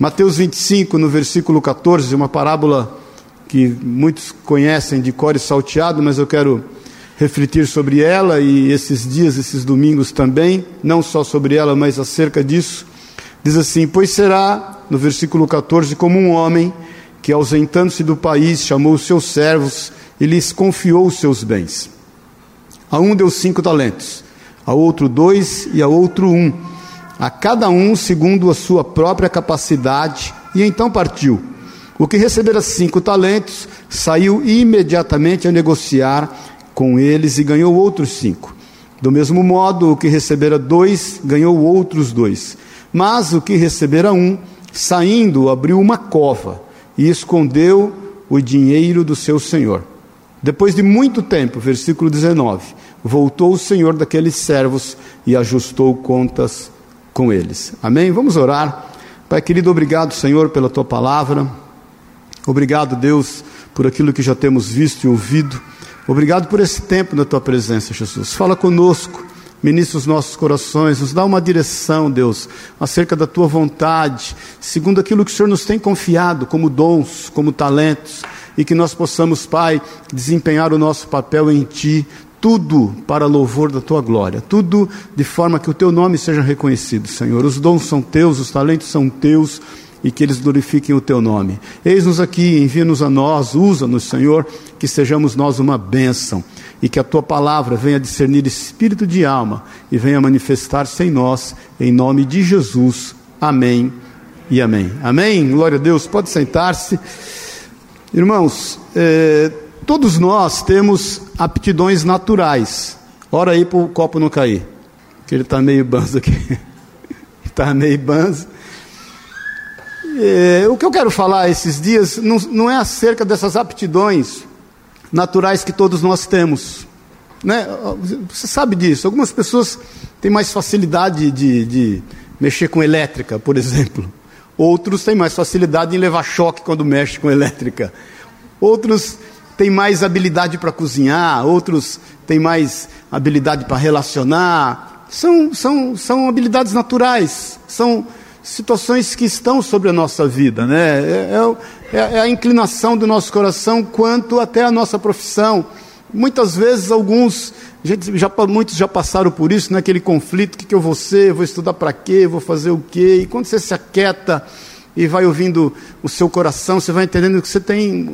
Mateus 25, no versículo 14, uma parábola que muitos conhecem de core salteado, mas eu quero refletir sobre ela e esses dias, esses domingos também, não só sobre ela, mas acerca disso. Diz assim: Pois será, no versículo 14, como um homem que, ausentando-se do país, chamou os seus servos e lhes confiou os seus bens. A um deu cinco talentos, a outro dois e a outro um, a cada um segundo a sua própria capacidade, e então partiu. O que recebera cinco talentos saiu imediatamente a negociar com eles e ganhou outros cinco. Do mesmo modo, o que recebera dois ganhou outros dois. Mas o que recebera um, saindo, abriu uma cova e escondeu o dinheiro do seu senhor. Depois de muito tempo, versículo 19, voltou o senhor daqueles servos e ajustou contas com eles. Amém? Vamos orar. Pai querido, obrigado, Senhor, pela tua palavra. Obrigado, Deus, por aquilo que já temos visto e ouvido. Obrigado por esse tempo na tua presença, Jesus. Fala conosco, ministra os nossos corações, nos dá uma direção, Deus, acerca da tua vontade, segundo aquilo que o Senhor nos tem confiado, como dons, como talentos e que nós possamos, Pai, desempenhar o nosso papel em Ti, tudo para louvor da Tua glória, tudo de forma que o Teu nome seja reconhecido, Senhor. Os dons são Teus, os talentos são Teus e que eles glorifiquem o Teu nome. Eis-nos aqui, envia-nos a nós, usa-nos, Senhor, que sejamos nós uma bênção e que a Tua palavra venha discernir espírito de alma e venha manifestar-se em nós, em nome de Jesus. Amém e amém. Amém. Glória a Deus. Pode sentar-se. Irmãos, é, todos nós temos aptidões naturais. Ora aí para o copo não cair, que ele está meio banzo aqui. Está meio banzo. É, o que eu quero falar esses dias não, não é acerca dessas aptidões naturais que todos nós temos. Né? Você sabe disso. Algumas pessoas têm mais facilidade de, de mexer com elétrica, por exemplo. Outros têm mais facilidade em levar choque quando mexe com elétrica. Outros têm mais habilidade para cozinhar. Outros têm mais habilidade para relacionar. São, são, são habilidades naturais. São situações que estão sobre a nossa vida. Né? É, é, é, é a inclinação do nosso coração quanto até a nossa profissão. Muitas vezes alguns, gente, já, muitos já passaram por isso, naquele né? conflito, o que, que eu vou ser, vou estudar para quê, vou fazer o quê, e quando você se aquieta e vai ouvindo o seu coração, você vai entendendo que você tem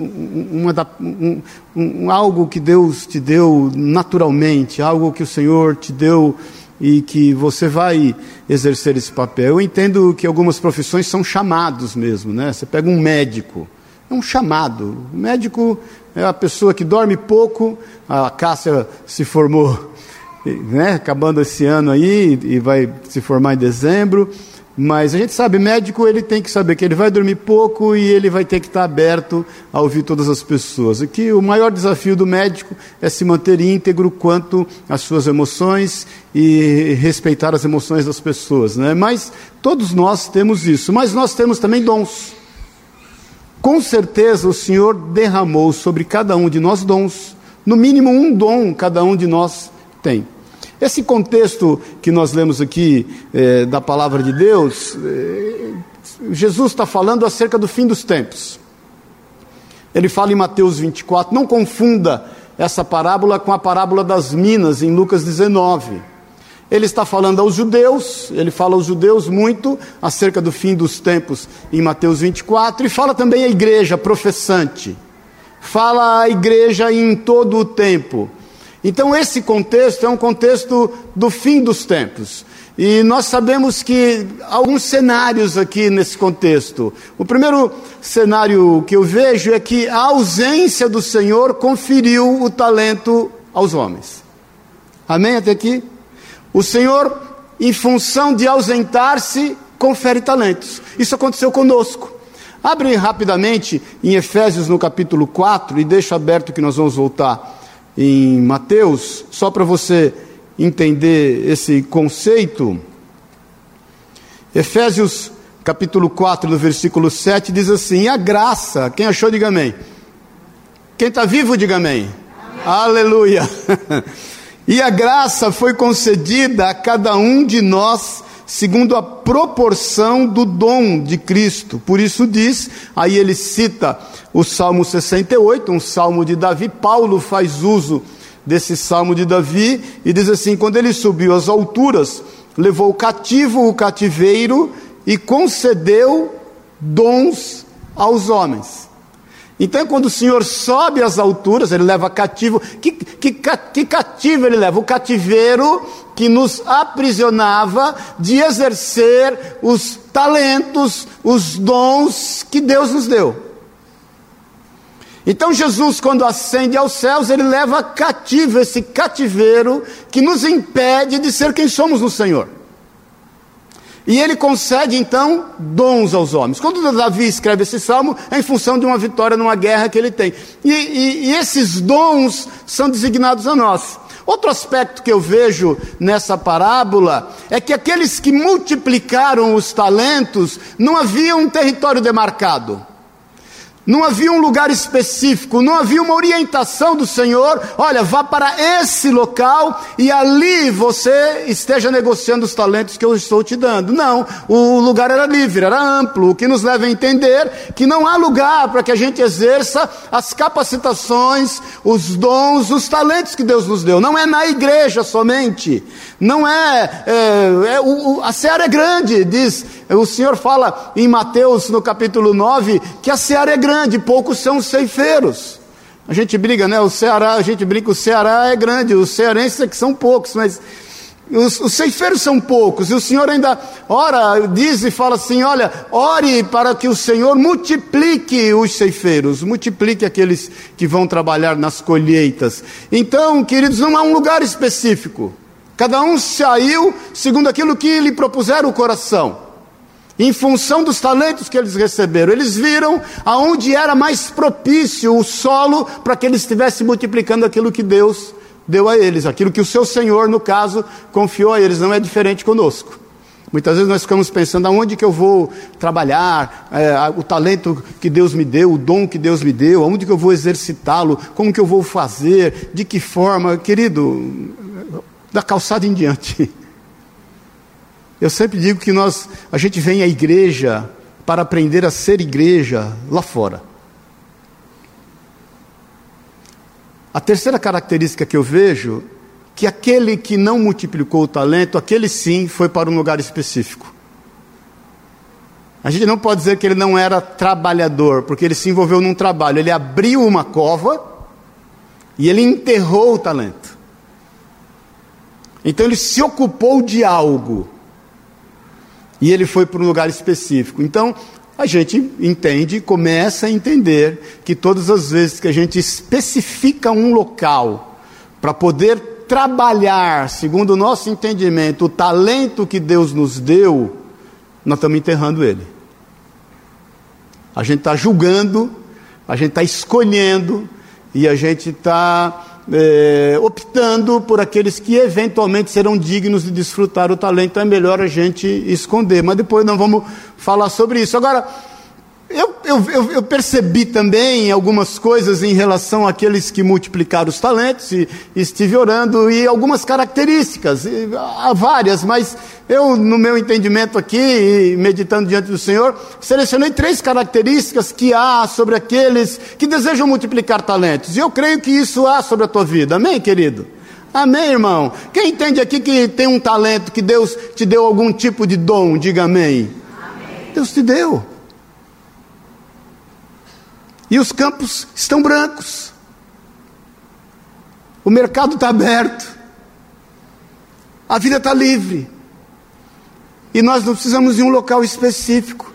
uma, um, um, algo que Deus te deu naturalmente, algo que o Senhor te deu e que você vai exercer esse papel. Eu entendo que algumas profissões são chamados mesmo, né? Você pega um médico, é um chamado. O médico é a pessoa que dorme pouco, a Cássia se formou, né, acabando esse ano aí, e vai se formar em dezembro. Mas a gente sabe, médico ele tem que saber que ele vai dormir pouco e ele vai ter que estar aberto a ouvir todas as pessoas. E que o maior desafio do médico é se manter íntegro quanto às suas emoções e respeitar as emoções das pessoas. Né? Mas todos nós temos isso. Mas nós temos também dons. Com certeza o Senhor derramou sobre cada um de nós dons, no mínimo um dom cada um de nós tem. Esse contexto que nós lemos aqui é, da palavra de Deus, é, Jesus está falando acerca do fim dos tempos. Ele fala em Mateus 24, não confunda essa parábola com a parábola das minas em Lucas 19. Ele está falando aos judeus, ele fala aos judeus muito acerca do fim dos tempos em Mateus 24 e fala também à igreja professante. Fala à igreja em todo o tempo. Então esse contexto é um contexto do fim dos tempos. E nós sabemos que há alguns cenários aqui nesse contexto. O primeiro cenário que eu vejo é que a ausência do Senhor conferiu o talento aos homens. Amém até aqui? O Senhor, em função de ausentar-se, confere talentos. Isso aconteceu conosco. Abre rapidamente em Efésios no capítulo 4 e deixa aberto que nós vamos voltar em Mateus, só para você entender esse conceito. Efésios capítulo 4, no versículo 7, diz assim: A graça, quem achou, diga amém. Quem está vivo, diga amém. amém. Aleluia. E a graça foi concedida a cada um de nós segundo a proporção do dom de Cristo. Por isso diz, aí ele cita o Salmo 68, um salmo de Davi. Paulo faz uso desse salmo de Davi e diz assim: quando ele subiu às alturas, levou cativo o cativeiro e concedeu dons aos homens. Então, quando o Senhor sobe às alturas, ele leva cativo. Que, que, que cativo ele leva? O cativeiro que nos aprisionava de exercer os talentos, os dons que Deus nos deu. Então, Jesus, quando ascende aos céus, ele leva cativo esse cativeiro que nos impede de ser quem somos no Senhor. E ele concede então dons aos homens. Quando Davi escreve esse salmo, é em função de uma vitória numa guerra que ele tem. E, e, e esses dons são designados a nós. Outro aspecto que eu vejo nessa parábola é que aqueles que multiplicaram os talentos não havia um território demarcado. Não havia um lugar específico, não havia uma orientação do Senhor. Olha, vá para esse local e ali você esteja negociando os talentos que eu estou te dando. Não, o lugar era livre, era amplo, o que nos leva a entender que não há lugar para que a gente exerça as capacitações, os dons, os talentos que Deus nos deu. Não é na igreja somente, não é. é, é o, a seara é grande, diz. O Senhor fala em Mateus no capítulo 9 que a seara é grande poucos são os ceifeiros. A gente briga, né? O Ceará, a gente brinca, o Ceará é grande, os cearenses é que são poucos, mas os, os, ceifeiros são poucos, e o Senhor ainda ora, diz e fala assim: olha, ore para que o Senhor multiplique os ceifeiros, multiplique aqueles que vão trabalhar nas colheitas. Então, queridos, não há um lugar específico, cada um saiu segundo aquilo que lhe propuseram o coração em função dos talentos que eles receberam. Eles viram aonde era mais propício o solo para que eles estivessem multiplicando aquilo que Deus deu a eles, aquilo que o seu Senhor, no caso, confiou a eles. Não é diferente conosco. Muitas vezes nós ficamos pensando aonde que eu vou trabalhar, é, o talento que Deus me deu, o dom que Deus me deu, aonde que eu vou exercitá-lo, como que eu vou fazer, de que forma, querido, da calçada em diante. Eu sempre digo que nós, a gente vem à igreja para aprender a ser igreja lá fora. A terceira característica que eu vejo que aquele que não multiplicou o talento, aquele sim foi para um lugar específico. A gente não pode dizer que ele não era trabalhador, porque ele se envolveu num trabalho. Ele abriu uma cova e ele enterrou o talento. Então ele se ocupou de algo. E ele foi para um lugar específico. Então, a gente entende, começa a entender que todas as vezes que a gente especifica um local para poder trabalhar, segundo o nosso entendimento, o talento que Deus nos deu, nós estamos enterrando ele. A gente está julgando, a gente está escolhendo e a gente está é, optando por aqueles que eventualmente serão dignos de desfrutar o talento, é melhor a gente esconder. Mas depois não vamos falar sobre isso. Agora, eu, eu, eu, percebi também algumas coisas em relação àqueles que multiplicaram os talentos, e, e estive orando, e algumas características, e, há várias, mas eu, no meu entendimento aqui, meditando diante do Senhor, selecionei três características que há sobre aqueles que desejam multiplicar talentos, e eu creio que isso há sobre a tua vida, amém, querido? Amém, irmão? Quem entende aqui que tem um talento, que Deus te deu algum tipo de dom, diga amém. amém. Deus te deu. E os campos estão brancos. O mercado está aberto. A vida está livre. E nós não precisamos de um local específico.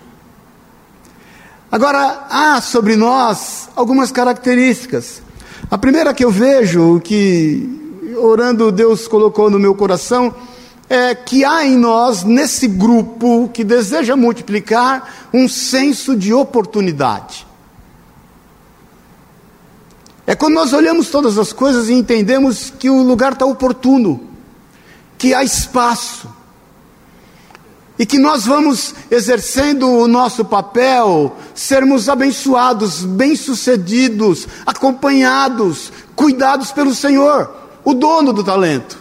Agora, há sobre nós algumas características. A primeira que eu vejo, que orando Deus colocou no meu coração, é que há em nós, nesse grupo que deseja multiplicar, um senso de oportunidade. É quando nós olhamos todas as coisas e entendemos que o lugar está oportuno, que há espaço, e que nós vamos exercendo o nosso papel, sermos abençoados, bem-sucedidos, acompanhados, cuidados pelo Senhor, o dono do talento.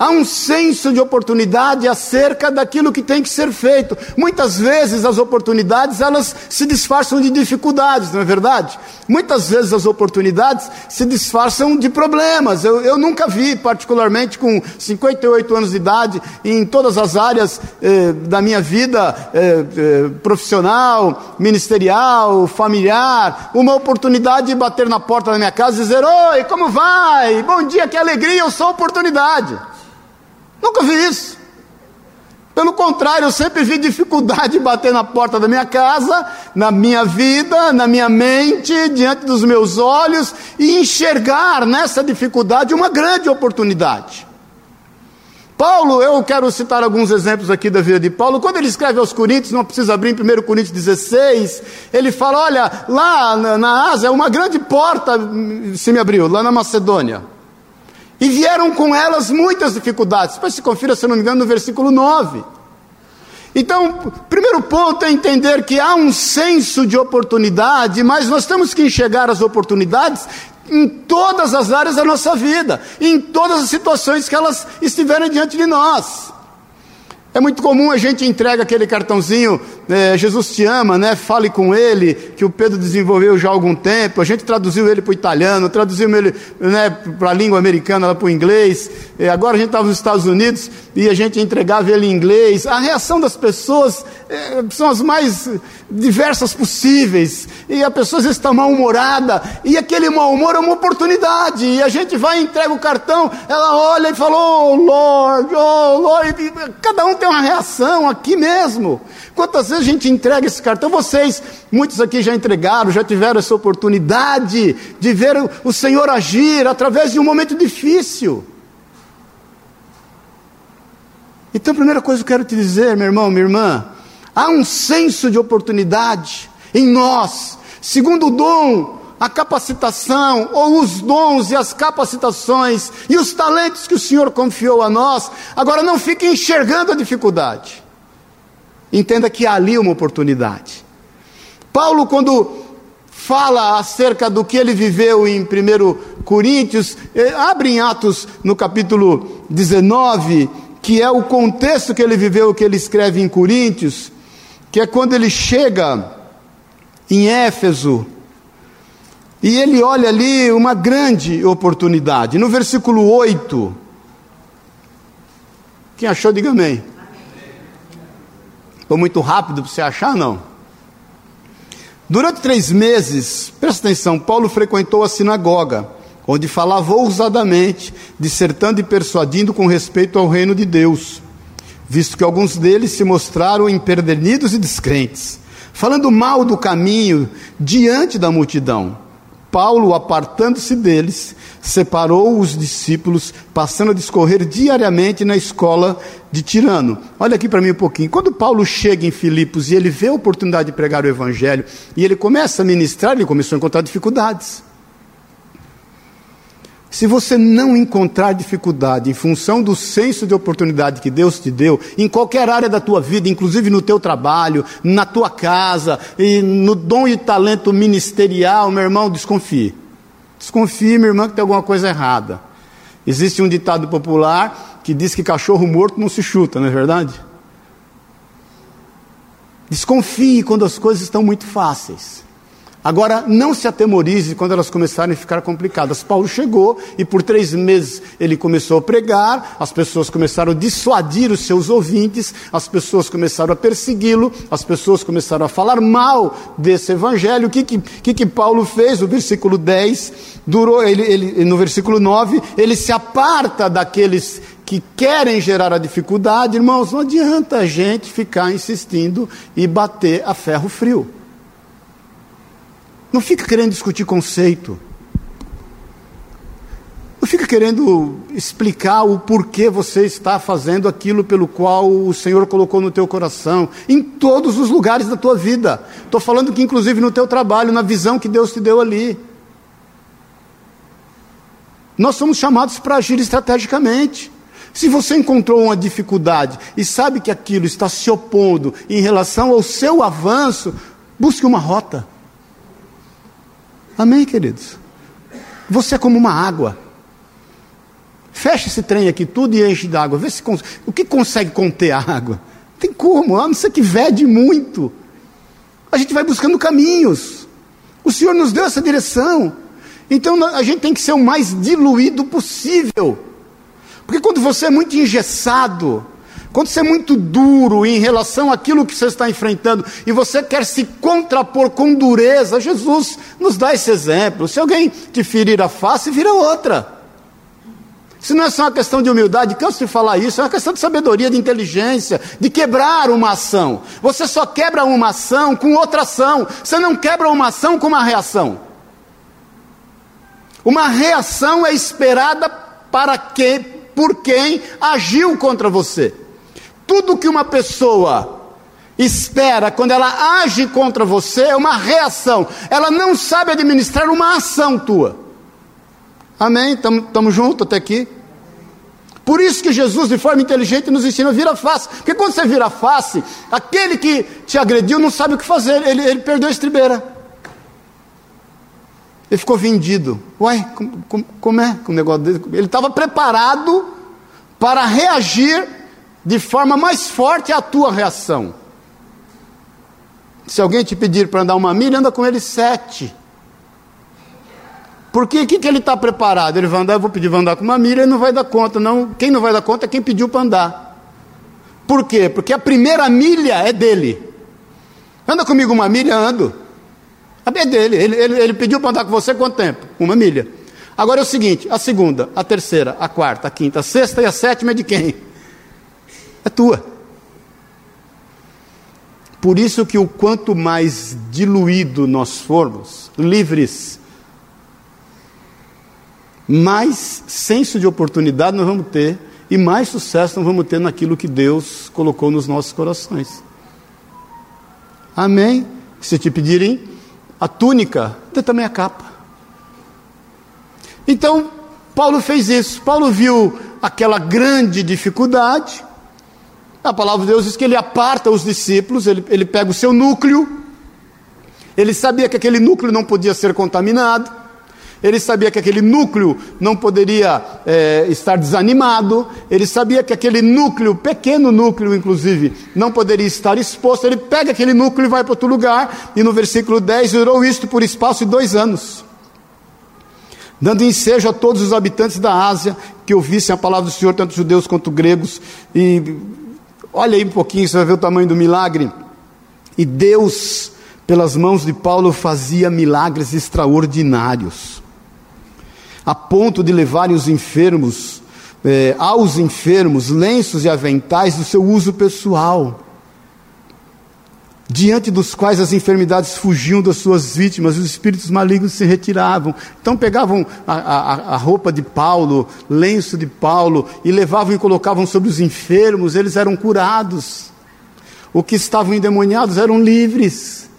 Há um senso de oportunidade acerca daquilo que tem que ser feito. Muitas vezes as oportunidades elas se disfarçam de dificuldades, não é verdade? Muitas vezes as oportunidades se disfarçam de problemas. Eu, eu nunca vi, particularmente com 58 anos de idade, em todas as áreas eh, da minha vida eh, eh, profissional, ministerial, familiar, uma oportunidade de bater na porta da minha casa e dizer: Oi, como vai? Bom dia, que alegria, eu sou oportunidade. Nunca vi isso. Pelo contrário, eu sempre vi dificuldade de bater na porta da minha casa, na minha vida, na minha mente, diante dos meus olhos, e enxergar nessa dificuldade uma grande oportunidade. Paulo, eu quero citar alguns exemplos aqui da vida de Paulo. Quando ele escreve aos Coríntios, não precisa abrir em 1 Coríntios 16, ele fala: Olha, lá na, na Ásia, uma grande porta se me abriu, lá na Macedônia. E vieram com elas muitas dificuldades. Depois se confira, se não me engano, no versículo 9. Então, primeiro ponto é entender que há um senso de oportunidade, mas nós temos que enxergar as oportunidades em todas as áreas da nossa vida, em todas as situações que elas estiverem diante de nós. É muito comum a gente entrega aquele cartãozinho, é, Jesus te ama, né? Fale com ele, que o Pedro desenvolveu já há algum tempo. A gente traduziu ele para o italiano, traduziu ele né, para a língua americana, para o inglês. É, agora a gente estava nos Estados Unidos e a gente entregava ele em inglês. A reação das pessoas é, são as mais diversas possíveis. E a pessoa às vezes está mal-humorada, e aquele mau humor é uma oportunidade. E a gente vai e entrega o cartão, ela olha e fala, oh Lord, oh Lord. Cada um tem uma reação aqui mesmo. Quantas vezes a gente entrega esse cartão? Vocês, muitos aqui já entregaram, já tiveram essa oportunidade de ver o Senhor agir através de um momento difícil. Então, a primeira coisa que eu quero te dizer, meu irmão, minha irmã, há um senso de oportunidade em nós, segundo o dom, a capacitação, ou os dons e as capacitações e os talentos que o Senhor confiou a nós. Agora, não fique enxergando a dificuldade. Entenda que há ali uma oportunidade. Paulo, quando fala acerca do que ele viveu em 1 Coríntios, eh, abre em Atos no capítulo 19 que é o contexto que ele viveu, que ele escreve em Coríntios, que é quando ele chega em Éfeso, e ele olha ali uma grande oportunidade. No versículo 8, quem achou, diga amém. Estou muito rápido para você achar, não? Durante três meses, presta atenção, Paulo frequentou a sinagoga onde falava ousadamente, dissertando e persuadindo com respeito ao reino de Deus, visto que alguns deles se mostraram empedernidos e descrentes, falando mal do caminho diante da multidão. Paulo, apartando-se deles, separou os discípulos, passando a discorrer diariamente na escola de Tirano. Olha aqui para mim um pouquinho. Quando Paulo chega em Filipos e ele vê a oportunidade de pregar o evangelho e ele começa a ministrar, ele começou a encontrar dificuldades. Se você não encontrar dificuldade em função do senso de oportunidade que Deus te deu, em qualquer área da tua vida, inclusive no teu trabalho, na tua casa, e no dom e talento ministerial, meu irmão, desconfie. Desconfie, meu irmão, que tem alguma coisa errada. Existe um ditado popular que diz que cachorro morto não se chuta, não é verdade? Desconfie quando as coisas estão muito fáceis. Agora, não se atemorize quando elas começarem a ficar complicadas. Paulo chegou e por três meses ele começou a pregar, as pessoas começaram a dissuadir os seus ouvintes, as pessoas começaram a persegui-lo, as pessoas começaram a falar mal desse evangelho. O que, que, que Paulo fez? O versículo 10 durou, ele, ele, no versículo 9, ele se aparta daqueles que querem gerar a dificuldade. Irmãos, não adianta a gente ficar insistindo e bater a ferro frio. Não fica querendo discutir conceito. Não fica querendo explicar o porquê você está fazendo aquilo pelo qual o Senhor colocou no teu coração, em todos os lugares da tua vida. Estou falando que, inclusive, no teu trabalho, na visão que Deus te deu ali. Nós somos chamados para agir estrategicamente. Se você encontrou uma dificuldade e sabe que aquilo está se opondo em relação ao seu avanço, busque uma rota. Amém, queridos? Você é como uma água. Fecha esse trem aqui tudo e enche d'água. Vê se o que consegue conter a água. Tem como, a não ser que vede muito. A gente vai buscando caminhos. O Senhor nos deu essa direção. Então a gente tem que ser o mais diluído possível. Porque quando você é muito engessado, quando você é muito duro em relação àquilo que você está enfrentando e você quer se contrapor com dureza, Jesus nos dá esse exemplo. Se alguém te ferir a face, vira outra. Isso não é só uma questão de humildade, canso de falar isso, é uma questão de sabedoria, de inteligência, de quebrar uma ação. Você só quebra uma ação com outra ação, você não quebra uma ação com uma reação. Uma reação é esperada para que, por quem agiu contra você. Tudo que uma pessoa espera quando ela age contra você é uma reação. Ela não sabe administrar uma ação tua. Amém? Estamos juntos até aqui? Por isso que Jesus, de forma inteligente, nos ensina a virar face. Porque quando você vira face, aquele que te agrediu não sabe o que fazer, ele, ele perdeu a estribeira. Ele ficou vendido. Uai, como, como, como é o negócio dele? Ele estava preparado para reagir de forma mais forte à tua reação. Se alguém te pedir para andar uma milha, anda com ele sete. Porque o que, que ele está preparado? Ele vai andar, eu vou pedir para andar com uma milha, ele não vai dar conta. Não, quem não vai dar conta é quem pediu para andar. Por quê? Porque a primeira milha é dele. Anda comigo uma milha, ando. É dele. Ele, ele, ele pediu para andar com você quanto tempo? Uma milha. Agora é o seguinte: a segunda, a terceira, a quarta, a quinta, a sexta e a sétima é de quem? É tua. Por isso que o quanto mais diluído nós formos, livres mais senso de oportunidade nós vamos ter e mais sucesso nós vamos ter naquilo que Deus colocou nos nossos corações. Amém? Se te pedirem a túnica, dê também a capa. Então, Paulo fez isso. Paulo viu aquela grande dificuldade. A palavra de Deus diz que ele aparta os discípulos, ele, ele pega o seu núcleo. Ele sabia que aquele núcleo não podia ser contaminado. Ele sabia que aquele núcleo não poderia é, estar desanimado, ele sabia que aquele núcleo, pequeno núcleo inclusive, não poderia estar exposto. Ele pega aquele núcleo e vai para outro lugar, e no versículo 10 durou isto por espaço de dois anos, dando ensejo a todos os habitantes da Ásia que ouvissem a palavra do Senhor, tanto judeus quanto gregos. E olha aí um pouquinho, você vai ver o tamanho do milagre. E Deus, pelas mãos de Paulo, fazia milagres extraordinários a ponto de levarem os enfermos, eh, aos enfermos, lenços e aventais do seu uso pessoal, diante dos quais as enfermidades fugiam das suas vítimas, os espíritos malignos se retiravam. Então pegavam a, a, a roupa de Paulo, lenço de Paulo, e levavam e colocavam sobre os enfermos, eles eram curados. O que estavam endemoniados eram livres.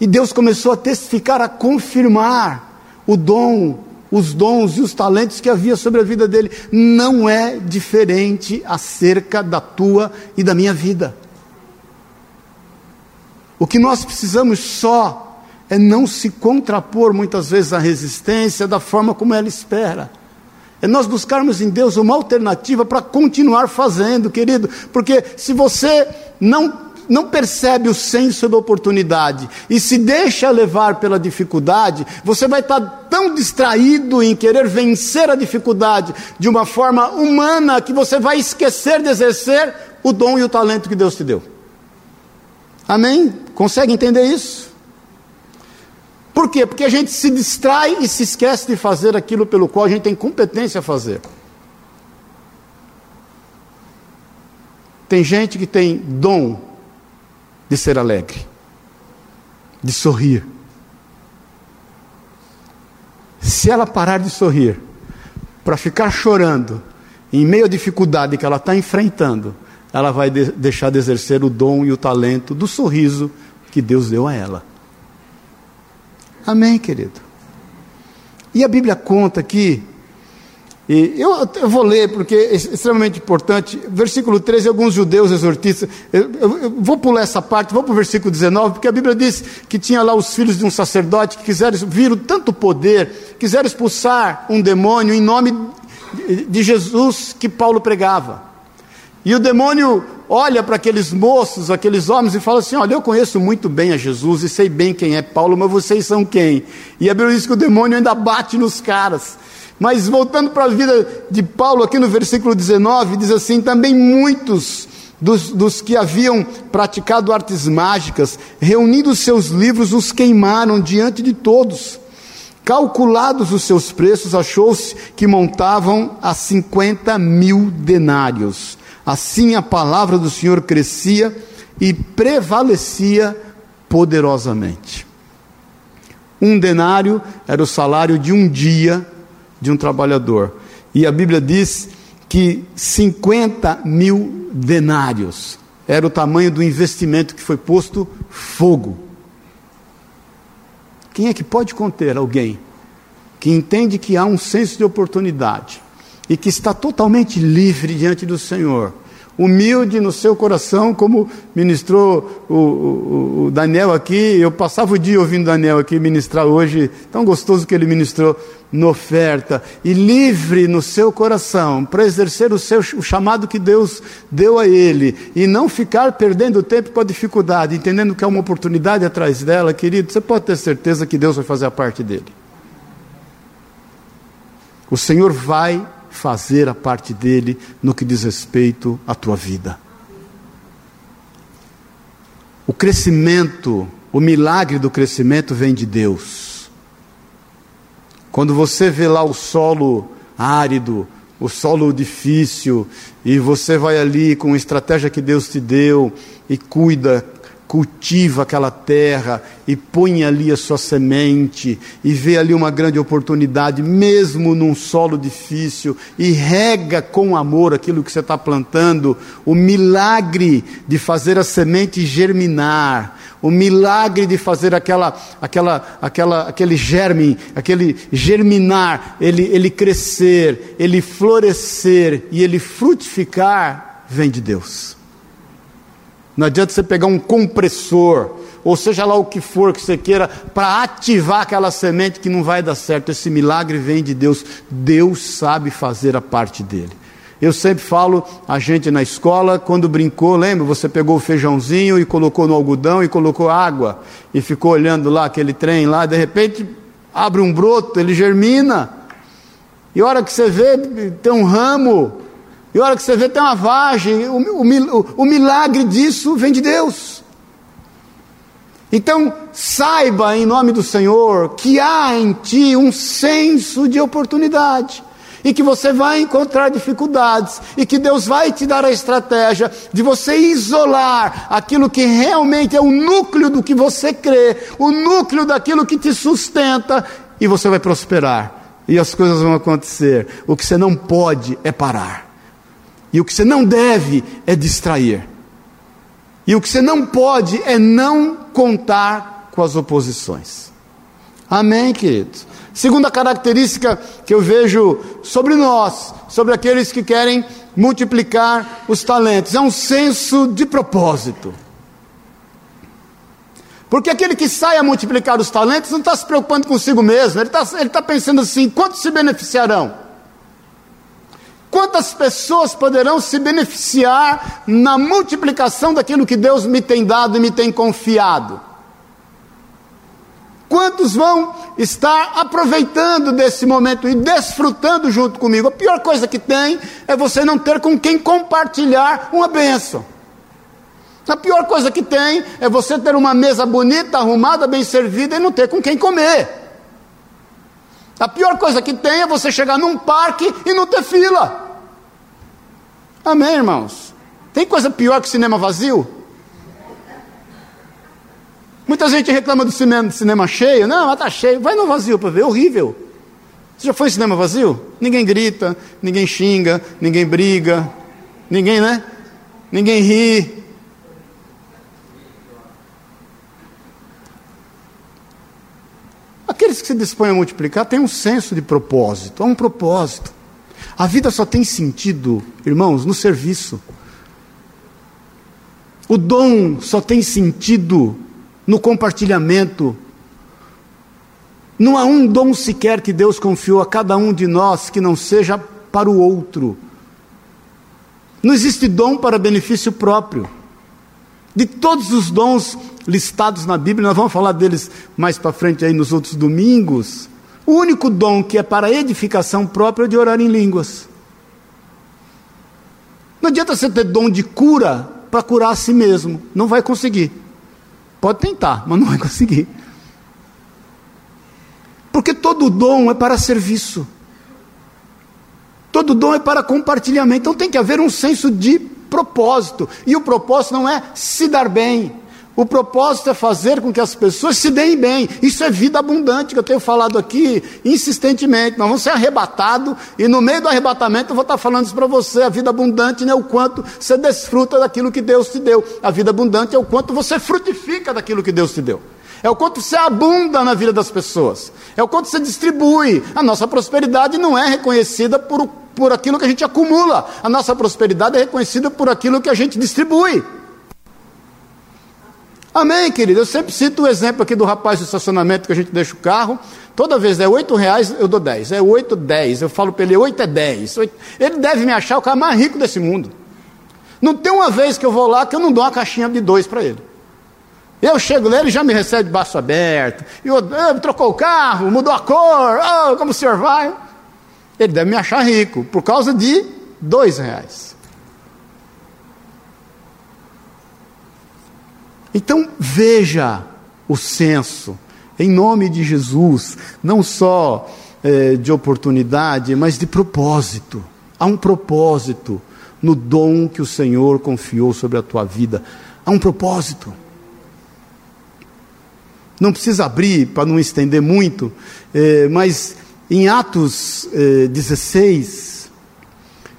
E Deus começou a testificar, a confirmar o dom os dons e os talentos que havia sobre a vida dele. Não é diferente acerca da tua e da minha vida. O que nós precisamos só é não se contrapor muitas vezes à resistência da forma como ela espera. É nós buscarmos em Deus uma alternativa para continuar fazendo, querido, porque se você não não percebe o senso da oportunidade e se deixa levar pela dificuldade, você vai estar tão distraído em querer vencer a dificuldade de uma forma humana que você vai esquecer de exercer o dom e o talento que Deus te deu. Amém? Consegue entender isso? Por quê? Porque a gente se distrai e se esquece de fazer aquilo pelo qual a gente tem competência a fazer. Tem gente que tem dom de ser alegre, de sorrir. Se ela parar de sorrir para ficar chorando em meio à dificuldade que ela está enfrentando, ela vai de deixar de exercer o dom e o talento do sorriso que Deus deu a ela. Amém, querido? E a Bíblia conta e eu, eu, vou ler porque é extremamente importante. Versículo 13, alguns judeus exortistas. Eu, eu, eu vou pular essa parte, vou para o versículo 19, porque a Bíblia diz que tinha lá os filhos de um sacerdote que quiseram, viram tanto poder, quiseram expulsar um demônio em nome de Jesus que Paulo pregava. E o demônio olha para aqueles moços, aqueles homens, e fala assim: Olha, eu conheço muito bem a Jesus e sei bem quem é Paulo, mas vocês são quem? E a Bíblia diz que o demônio ainda bate nos caras. Mas voltando para a vida de Paulo, aqui no versículo 19, diz assim: Também muitos dos, dos, que haviam praticado artes mágicas, reunindo seus livros, os queimaram diante de todos. Calculados os seus preços, achou-se que montavam a 50 mil denários. Assim a palavra do Senhor crescia e prevalecia poderosamente. Um denário era o salário de um dia de um trabalhador. E a Bíblia diz que 50 mil denários era o tamanho do investimento que foi posto fogo. Quem é que pode conter alguém que entende que há um senso de oportunidade e que está totalmente livre diante do Senhor, humilde no seu coração, como ministrou o, o, o, Daniel aqui. Eu passava o dia ouvindo Daniel aqui ministrar hoje, tão gostoso que ele ministrou na oferta, e livre no seu coração para exercer o, seu, o chamado que Deus deu a ele, e não ficar perdendo tempo com a dificuldade, entendendo que há uma oportunidade atrás dela, querido, você pode ter certeza que Deus vai fazer a parte dele. O Senhor vai fazer a parte dele no que diz respeito à tua vida. O crescimento, o milagre do crescimento vem de Deus. Quando você vê lá o solo árido, o solo difícil, e você vai ali com a estratégia que Deus te deu e cuida cultiva aquela terra e põe ali a sua semente e vê ali uma grande oportunidade, mesmo num solo difícil, e rega com amor aquilo que você está plantando, o milagre de fazer a semente germinar, o milagre de fazer aquela, aquela, aquela, aquele germe, aquele germinar, ele, ele crescer, ele florescer e ele frutificar, vem de Deus. Não adianta você pegar um compressor, ou seja lá o que for que você queira, para ativar aquela semente que não vai dar certo. Esse milagre vem de Deus. Deus sabe fazer a parte dele. Eu sempre falo, a gente na escola, quando brincou, lembra? Você pegou o feijãozinho e colocou no algodão e colocou água e ficou olhando lá aquele trem lá, de repente abre um broto, ele germina. E a hora que você vê, tem um ramo, e a hora que você vê, tem uma vagem. O, o, o milagre disso vem de Deus. Então, saiba em nome do Senhor que há em ti um senso de oportunidade e que você vai encontrar dificuldades e que Deus vai te dar a estratégia de você isolar aquilo que realmente é o núcleo do que você crê, o núcleo daquilo que te sustenta e você vai prosperar e as coisas vão acontecer. O que você não pode é parar. E o que você não deve é distrair. E o que você não pode é não contar com as oposições. Amém, queridos? Segunda característica que eu vejo sobre nós, sobre aqueles que querem multiplicar os talentos, é um senso de propósito. Porque aquele que sai a multiplicar os talentos não está se preocupando consigo mesmo, ele está ele tá pensando assim: quantos se beneficiarão? Quantas pessoas poderão se beneficiar na multiplicação daquilo que Deus me tem dado e me tem confiado? Quantos vão estar aproveitando desse momento e desfrutando junto comigo? A pior coisa que tem é você não ter com quem compartilhar uma bênção. A pior coisa que tem é você ter uma mesa bonita, arrumada, bem servida e não ter com quem comer. A pior coisa que tem é você chegar num parque e não ter fila. Amém, irmãos? Tem coisa pior que cinema vazio? Muita gente reclama do cinema, cinema cheio. Não, mas está cheio. Vai no vazio para ver. É horrível. Você já foi em cinema vazio? Ninguém grita, ninguém xinga, ninguém briga, ninguém, né? Ninguém ri, Aqueles que se dispõem a multiplicar têm um senso de propósito, há um propósito. A vida só tem sentido, irmãos, no serviço. O dom só tem sentido no compartilhamento. Não há um dom sequer que Deus confiou a cada um de nós que não seja para o outro. Não existe dom para benefício próprio. De todos os dons listados na Bíblia, nós vamos falar deles mais para frente aí nos outros domingos. O único dom que é para edificação própria é de orar em línguas. Não adianta você ter dom de cura para curar a si mesmo, não vai conseguir. Pode tentar, mas não vai conseguir. Porque todo dom é para serviço. Todo dom é para compartilhamento. Então tem que haver um senso de propósito. E o propósito não é se dar bem. O propósito é fazer com que as pessoas se deem bem. Isso é vida abundante, que eu tenho falado aqui insistentemente. Nós vamos ser arrebatados, e no meio do arrebatamento eu vou estar falando isso para você. A vida abundante não é o quanto você desfruta daquilo que Deus te deu. A vida abundante é o quanto você frutifica daquilo que Deus te deu. É o quanto você abunda na vida das pessoas. É o quanto você distribui. A nossa prosperidade não é reconhecida por, por aquilo que a gente acumula. A nossa prosperidade é reconhecida por aquilo que a gente distribui. Amém, querido? Eu sempre cito o exemplo aqui do rapaz do estacionamento que a gente deixa o carro. Toda vez é oito reais, eu dou dez. É oito, dez. Eu falo para ele, oito é dez. Ele deve me achar o cara mais rico desse mundo. Não tem uma vez que eu vou lá que eu não dou uma caixinha de dois para ele. Eu chego lá, ele já me recebe de braço aberto. Eu, eu, trocou o carro, mudou a cor. Oh, como o senhor vai? Ele deve me achar rico por causa de dois reais. Então veja o senso, em nome de Jesus, não só é, de oportunidade, mas de propósito. Há um propósito no dom que o Senhor confiou sobre a tua vida. Há um propósito. Não precisa abrir para não estender muito, é, mas em Atos é, 16,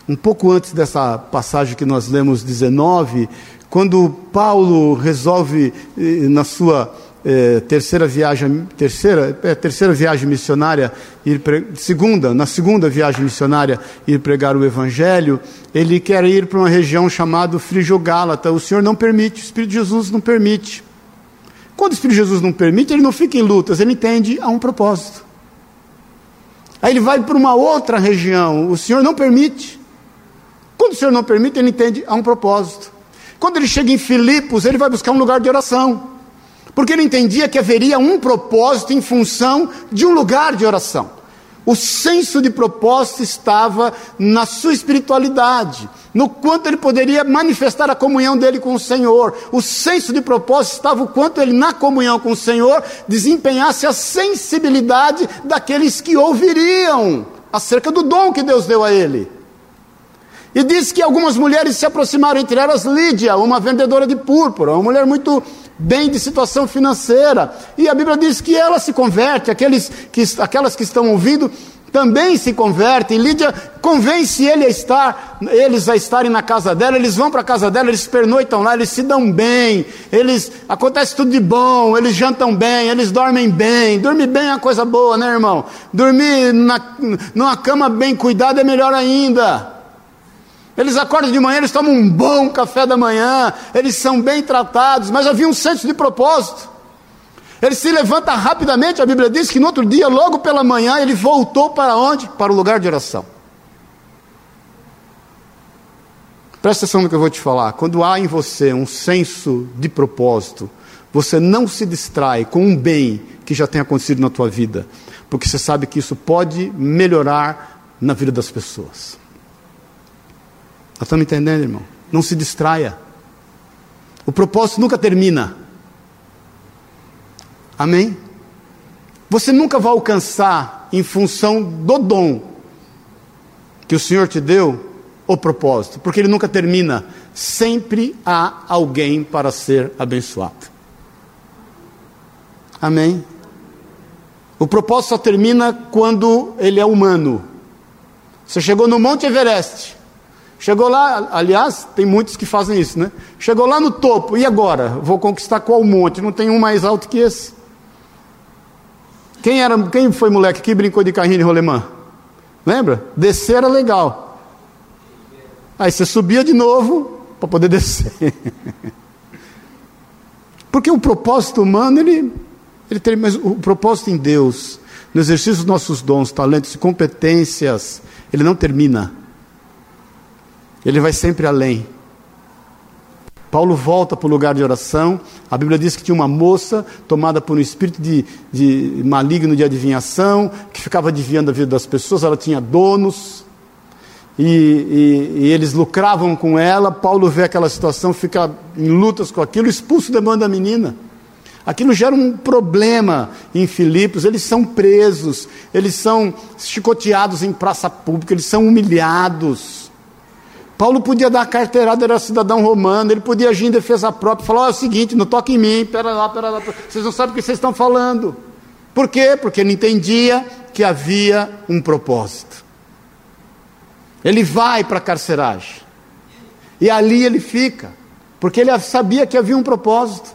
um pouco antes dessa passagem que nós lemos 19, quando Paulo resolve eh, na sua eh, terceira viagem, terceira, é, terceira viagem missionária, ir pre... segunda, na segunda viagem missionária, ir pregar o Evangelho, ele quer ir para uma região chamada Frigio-Gálata. O Senhor não permite, o Espírito de Jesus não permite. Quando o Espírito de Jesus não permite, ele não fica em lutas, ele entende a um propósito. Aí ele vai para uma outra região, o Senhor não permite. Quando o Senhor não permite, ele entende a um propósito. Quando ele chega em Filipos, ele vai buscar um lugar de oração. Porque ele entendia que haveria um propósito em função de um lugar de oração. O senso de propósito estava na sua espiritualidade, no quanto ele poderia manifestar a comunhão dele com o Senhor. O senso de propósito estava o quanto ele, na comunhão com o Senhor, desempenhasse a sensibilidade daqueles que ouviriam acerca do dom que Deus deu a ele. E diz que algumas mulheres se aproximaram, entre elas Lídia, uma vendedora de púrpura, uma mulher muito bem de situação financeira. E a Bíblia diz que ela se converte, aqueles que, aquelas que estão ouvindo também se convertem. Lídia convence ele a estar, eles a estarem na casa dela, eles vão para a casa dela, eles pernoitam lá, eles se dão bem, eles acontece tudo de bom, eles jantam bem, eles dormem bem. Dormir bem é uma coisa boa, né, irmão? Dormir na, numa cama bem cuidada é melhor ainda. Eles acordam de manhã, eles tomam um bom café da manhã, eles são bem tratados, mas havia um senso de propósito. Ele se levanta rapidamente, a Bíblia diz que no outro dia, logo pela manhã, ele voltou para onde? Para o lugar de oração. Presta atenção no que eu vou te falar. Quando há em você um senso de propósito, você não se distrai com um bem que já tem acontecido na tua vida, porque você sabe que isso pode melhorar na vida das pessoas. Nós estamos entendendo, irmão? Não se distraia. O propósito nunca termina. Amém? Você nunca vai alcançar, em função do dom que o Senhor te deu, o propósito, porque ele nunca termina. Sempre há alguém para ser abençoado. Amém? O propósito só termina quando ele é humano. Você chegou no Monte Everest. Chegou lá, aliás, tem muitos que fazem isso, né? Chegou lá no topo, e agora? Vou conquistar qual monte? Não tem um mais alto que esse. Quem, era, quem foi moleque que brincou de carrinho de rolemã? Lembra? Descer era legal. Aí você subia de novo para poder descer. Porque o propósito humano, ele, ele tem, mas o propósito em Deus, no exercício dos nossos dons, talentos e competências, ele não termina. Ele vai sempre além. Paulo volta para o lugar de oração. A Bíblia diz que tinha uma moça tomada por um espírito de, de maligno de adivinhação, que ficava adivinhando a vida das pessoas. Ela tinha donos e, e, e eles lucravam com ela. Paulo vê aquela situação, fica em lutas com aquilo, expulso demanda a menina. Aquilo gera um problema em Filipos, eles são presos, eles são chicoteados em praça pública, eles são humilhados. Paulo podia dar carteirada, era cidadão romano, ele podia agir em defesa própria, falar: oh, é o seguinte, não toque em mim, pera lá, pera lá, vocês não sabem o que vocês estão falando. Por quê? Porque ele entendia que havia um propósito. Ele vai para a carceragem, e ali ele fica, porque ele sabia que havia um propósito.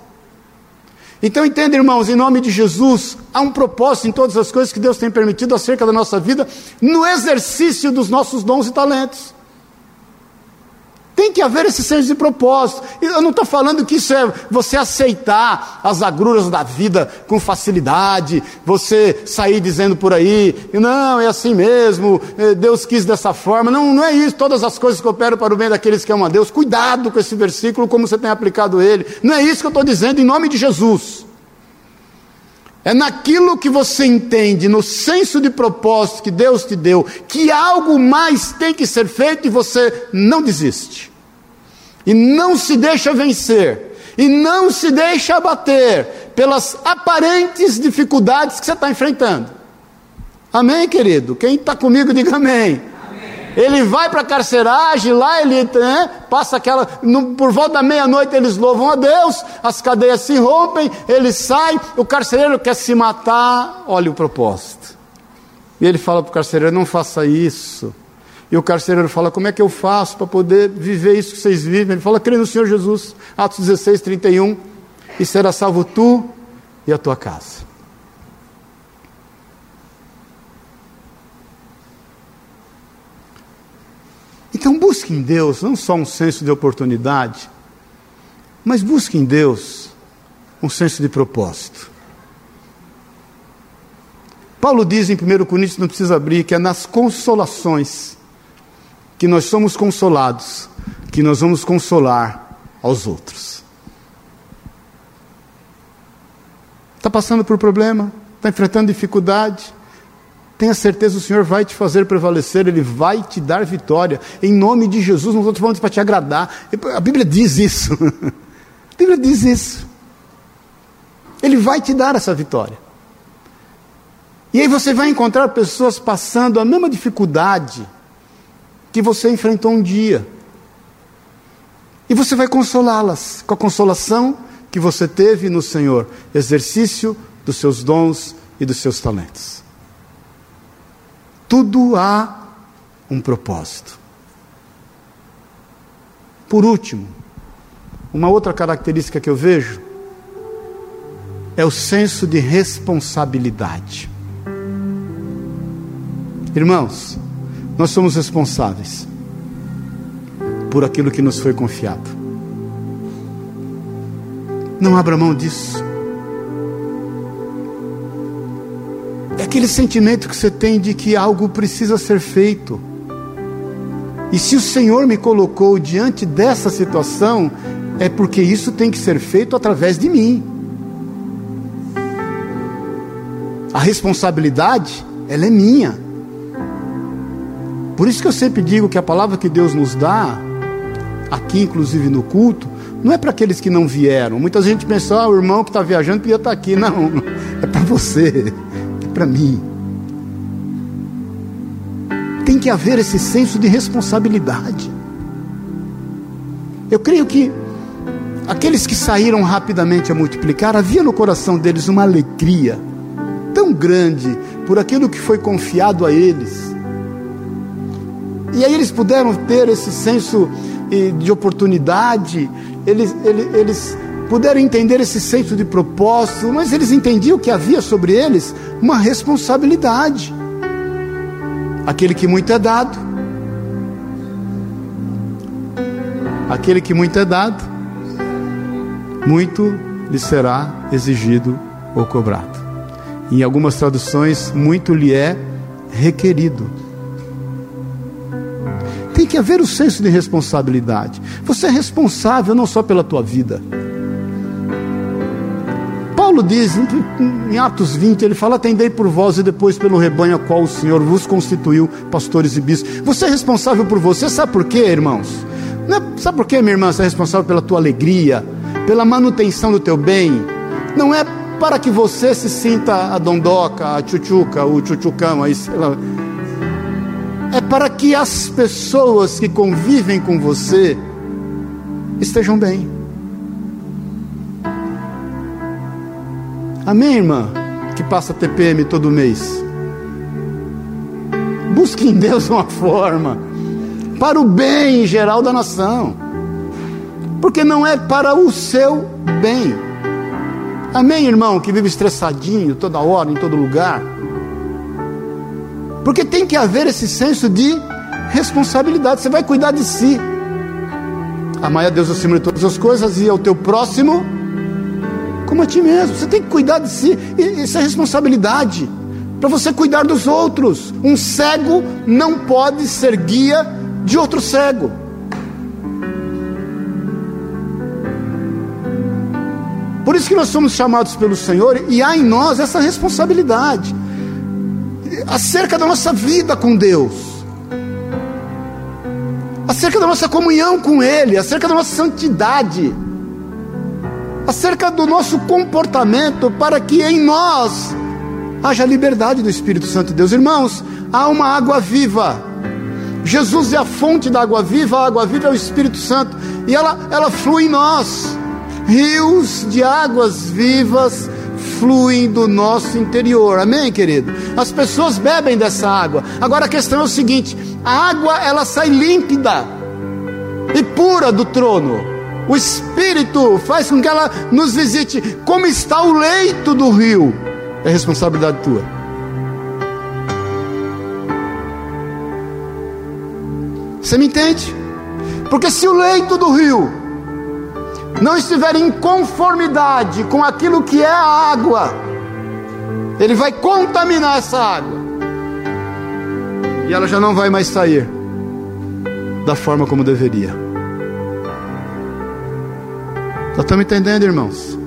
Então entenda, irmãos, em nome de Jesus, há um propósito em todas as coisas que Deus tem permitido acerca da nossa vida, no exercício dos nossos dons e talentos. Tem que haver esse senso de propósito. Eu não estou falando que isso é você aceitar as agruras da vida com facilidade, você sair dizendo por aí, não, é assim mesmo, é, Deus quis dessa forma. Não, não é isso. Todas as coisas que operam para o bem daqueles que amam a Deus. Cuidado com esse versículo, como você tem aplicado ele. Não é isso que eu estou dizendo, em nome de Jesus. É naquilo que você entende, no senso de propósito que Deus te deu, que algo mais tem que ser feito e você não desiste. E não se deixa vencer. E não se deixa abater pelas aparentes dificuldades que você está enfrentando. Amém, querido? Quem está comigo, diga amém. Ele vai para a carceragem, lá ele né, passa aquela. No, por volta da meia-noite eles louvam a Deus, as cadeias se rompem, ele sai, o carcereiro quer se matar. Olha o propósito. E ele fala para o carcereiro: não faça isso. E o carcereiro fala: Como é que eu faço para poder viver isso que vocês vivem? Ele fala: Crê no Senhor Jesus. Atos 16, 31. E será salvo tu e a tua casa. Então busque em Deus não só um senso de oportunidade, mas busque em Deus um senso de propósito. Paulo diz em 1 Coríntios, não precisa abrir, que é nas consolações que nós somos consolados, que nós vamos consolar aos outros. Está passando por problema? Está enfrentando dificuldade? Tenha certeza, o Senhor vai te fazer prevalecer, Ele vai te dar vitória. Em nome de Jesus, não estou falando para te agradar. A Bíblia diz isso. A Bíblia diz isso. Ele vai te dar essa vitória. E aí você vai encontrar pessoas passando a mesma dificuldade que você enfrentou um dia. E você vai consolá-las com a consolação que você teve no Senhor, exercício dos seus dons e dos seus talentos. Tudo há um propósito. Por último, uma outra característica que eu vejo é o senso de responsabilidade. Irmãos, nós somos responsáveis por aquilo que nos foi confiado. Não abra mão disso. Aquele sentimento que você tem de que algo precisa ser feito. E se o Senhor me colocou diante dessa situação, é porque isso tem que ser feito através de mim. A responsabilidade, ela é minha. Por isso que eu sempre digo que a palavra que Deus nos dá, aqui inclusive no culto, não é para aqueles que não vieram. Muita gente pensa, ah, o irmão que está viajando podia estar tá aqui. Não, é para você para mim. Tem que haver esse senso de responsabilidade. Eu creio que aqueles que saíram rapidamente a multiplicar, havia no coração deles uma alegria tão grande por aquilo que foi confiado a eles. E aí eles puderam ter esse senso eh, de oportunidade, eles, eles, eles puderam entender esse senso de propósito, mas eles entendiam que havia sobre eles uma responsabilidade. Aquele que muito é dado, aquele que muito é dado, muito lhe será exigido ou cobrado. Em algumas traduções, muito lhe é requerido. tem que haver o senso de responsabilidade. Você é responsável não só pela tua vida. Paulo diz em Atos 20, ele fala: Atendei por vós e depois pelo rebanho a qual o Senhor vos constituiu, pastores e bispos. Você é responsável por você, sabe por quê, irmãos? É, sabe por quê, minha irmã? Você é responsável pela tua alegria, pela manutenção do teu bem. Não é para que você se sinta a dondoca, a tchutchuca, o tchutchucão, aí, é para que as pessoas que convivem com você estejam bem. Amém, irmã? Que passa TPM todo mês. Busque em Deus uma forma para o bem em geral da nação, porque não é para o seu bem. Amém, irmão? Que vive estressadinho toda hora, em todo lugar. Porque tem que haver esse senso de responsabilidade. Você vai cuidar de si. Amai a Deus acima de todas as coisas e ao teu próximo como a ti mesmo. Você tem que cuidar de si. Isso é responsabilidade. Para você cuidar dos outros. Um cego não pode ser guia de outro cego. Por isso que nós somos chamados pelo Senhor e há em nós essa responsabilidade acerca da nossa vida com Deus, acerca da nossa comunhão com Ele, acerca da nossa santidade, acerca do nosso comportamento, para que em nós haja liberdade do Espírito Santo de Deus. Irmãos, há uma água viva. Jesus é a fonte da água viva, a água viva é o Espírito Santo, e ela, ela flui em nós. Rios de águas vivas fluem do nosso interior. Amém, querido? As pessoas bebem dessa água. Agora a questão é o seguinte: a água ela sai límpida e pura do trono. O Espírito faz com que ela nos visite. Como está o leito do rio? É responsabilidade tua. Você me entende? Porque se o leito do rio não estiver em conformidade com aquilo que é a água, ele vai contaminar essa água. E ela já não vai mais sair da forma como deveria. Nós estamos entendendo, irmãos?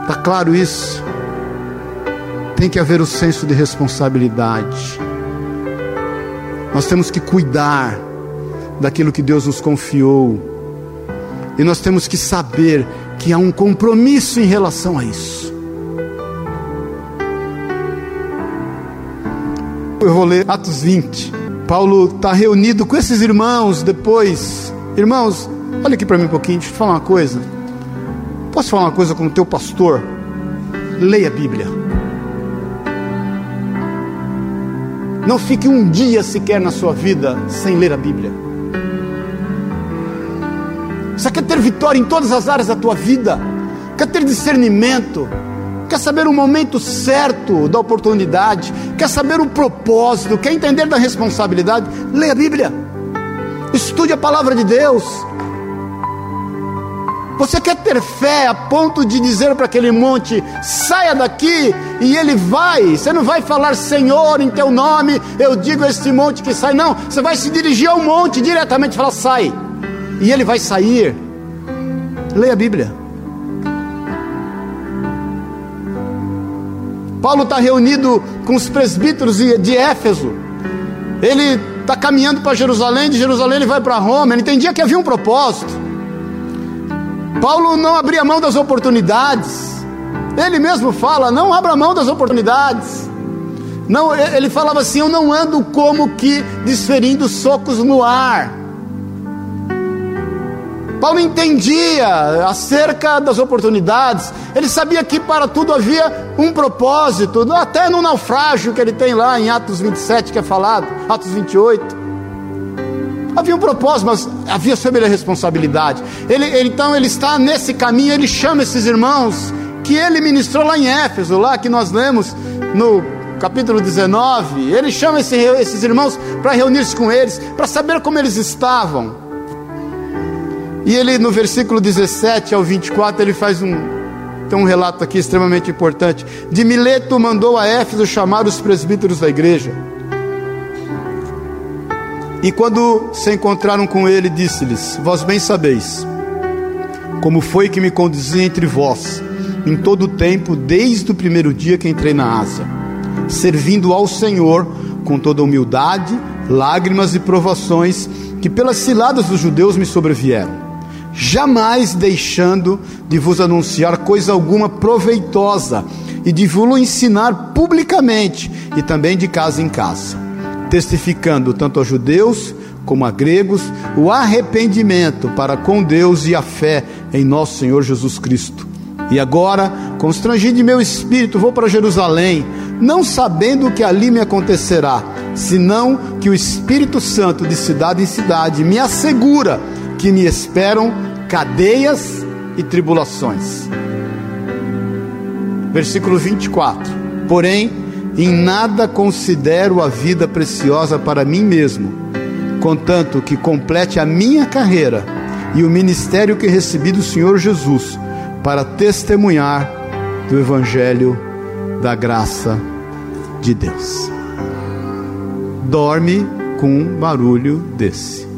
Está claro isso? Tem que haver o senso de responsabilidade. Nós temos que cuidar daquilo que Deus nos confiou e nós temos que saber que há um compromisso em relação a isso. Eu vou ler Atos 20. Paulo está reunido com esses irmãos depois. Irmãos, olha aqui para mim um pouquinho, deixa eu falar uma coisa. Posso falar uma coisa como teu pastor? Leia a Bíblia. Não fique um dia sequer na sua vida sem ler a Bíblia. Você quer ter vitória em todas as áreas da tua vida, quer ter discernimento, quer saber o momento certo da oportunidade, quer saber o propósito, quer entender da responsabilidade, leia a Bíblia, estude a palavra de Deus. Você quer ter fé a ponto de dizer para aquele monte: saia daqui, e ele vai. Você não vai falar, Senhor, em teu nome, eu digo a este monte que sai. Não, você vai se dirigir ao monte diretamente e falar: sai e ele vai sair. Leia a Bíblia. Paulo está reunido com os presbíteros de Éfeso. Ele está caminhando para Jerusalém, de Jerusalém ele vai para Roma. Ele entendia que havia um propósito. Paulo não abria mão das oportunidades. Ele mesmo fala: não abra mão das oportunidades. Não, ele falava assim: eu não ando como que desferindo socos no ar. Paulo entendia acerca das oportunidades, ele sabia que para tudo havia um propósito, até no naufrágio que ele tem lá em Atos 27, que é falado, Atos 28. Havia um propósito, mas havia sobre ele a responsabilidade. Ele, ele, então ele está nesse caminho, ele chama esses irmãos que ele ministrou lá em Éfeso, lá que nós lemos no capítulo 19. Ele chama esse, esses irmãos para reunir-se com eles, para saber como eles estavam. E ele no versículo 17 ao 24, ele faz um tem um relato aqui extremamente importante. De Mileto mandou a Éfeso chamar os presbíteros da igreja. E quando se encontraram com ele, disse-lhes: Vós bem sabeis como foi que me conduzi entre vós em todo o tempo, desde o primeiro dia que entrei na Ásia, servindo ao Senhor com toda humildade, lágrimas e provações que pelas ciladas dos judeus me sobrevieram, jamais deixando de vos anunciar coisa alguma proveitosa e de vos ensinar publicamente e também de casa em casa, testificando tanto a judeus como a gregos o arrependimento para com Deus e a fé em nosso Senhor Jesus Cristo. E agora, constrangido de meu espírito, vou para Jerusalém, não sabendo o que ali me acontecerá, senão que o Espírito Santo de cidade em cidade me assegura que me esperam cadeias e tribulações. Versículo 24: Porém, em nada considero a vida preciosa para mim mesmo, contanto que complete a minha carreira e o ministério que recebi do Senhor Jesus, para testemunhar do Evangelho da graça de Deus dorme com um barulho desse.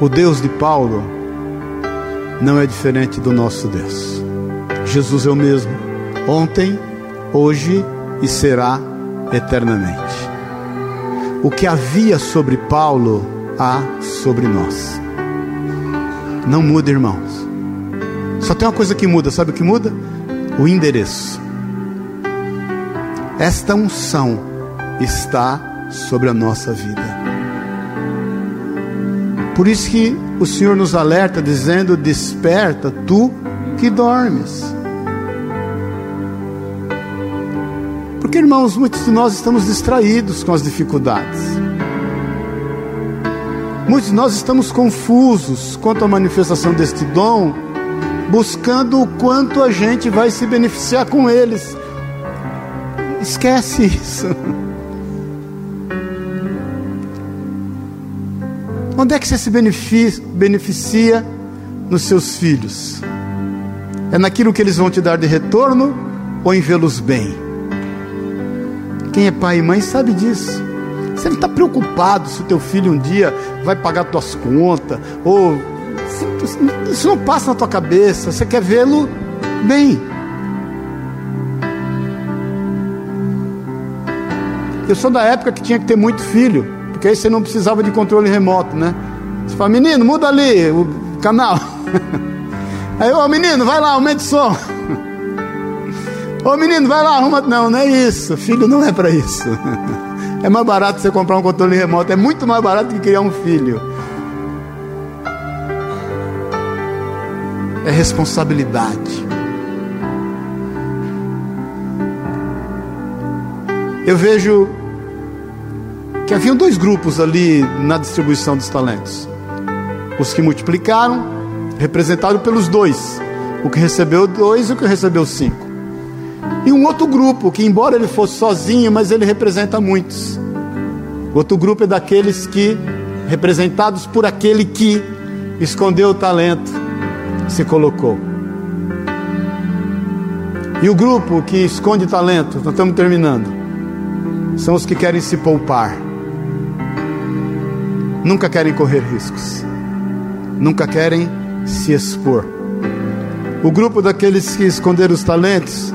O Deus de Paulo não é diferente do nosso Deus. Jesus é o mesmo, ontem, hoje e será eternamente. O que havia sobre Paulo, há sobre nós. Não muda, irmãos. Só tem uma coisa que muda, sabe o que muda? O endereço. Esta unção está sobre a nossa vida. Por isso que o Senhor nos alerta dizendo: Desperta, tu que dormes. Porque, irmãos, muitos de nós estamos distraídos com as dificuldades. Muitos de nós estamos confusos quanto à manifestação deste dom, buscando o quanto a gente vai se beneficiar com eles. Esquece isso. Onde é que você se beneficia nos seus filhos? É naquilo que eles vão te dar de retorno ou em vê-los bem? Quem é pai e mãe sabe disso. Você não está preocupado se o teu filho um dia vai pagar tuas contas ou isso não passa na tua cabeça. Você quer vê-lo bem. Eu sou da época que tinha que ter muito filho, porque aí você não precisava de controle remoto, né? Você fala, menino, muda ali o canal. Aí, ô menino, vai lá, aumenta o som. Ô menino, vai lá, arruma. Não, não é isso. Filho não é para isso. É mais barato você comprar um controle remoto. É muito mais barato que criar um filho. É responsabilidade. Eu vejo que haviam dois grupos ali na distribuição dos talentos. Os que multiplicaram, representado pelos dois, o que recebeu dois e o que recebeu cinco. E um outro grupo, que embora ele fosse sozinho, mas ele representa muitos. O outro grupo é daqueles que, representados por aquele que escondeu o talento, se colocou. E o grupo que esconde talento, nós estamos terminando, são os que querem se poupar nunca querem correr riscos, nunca querem se expor. O grupo daqueles que esconderam os talentos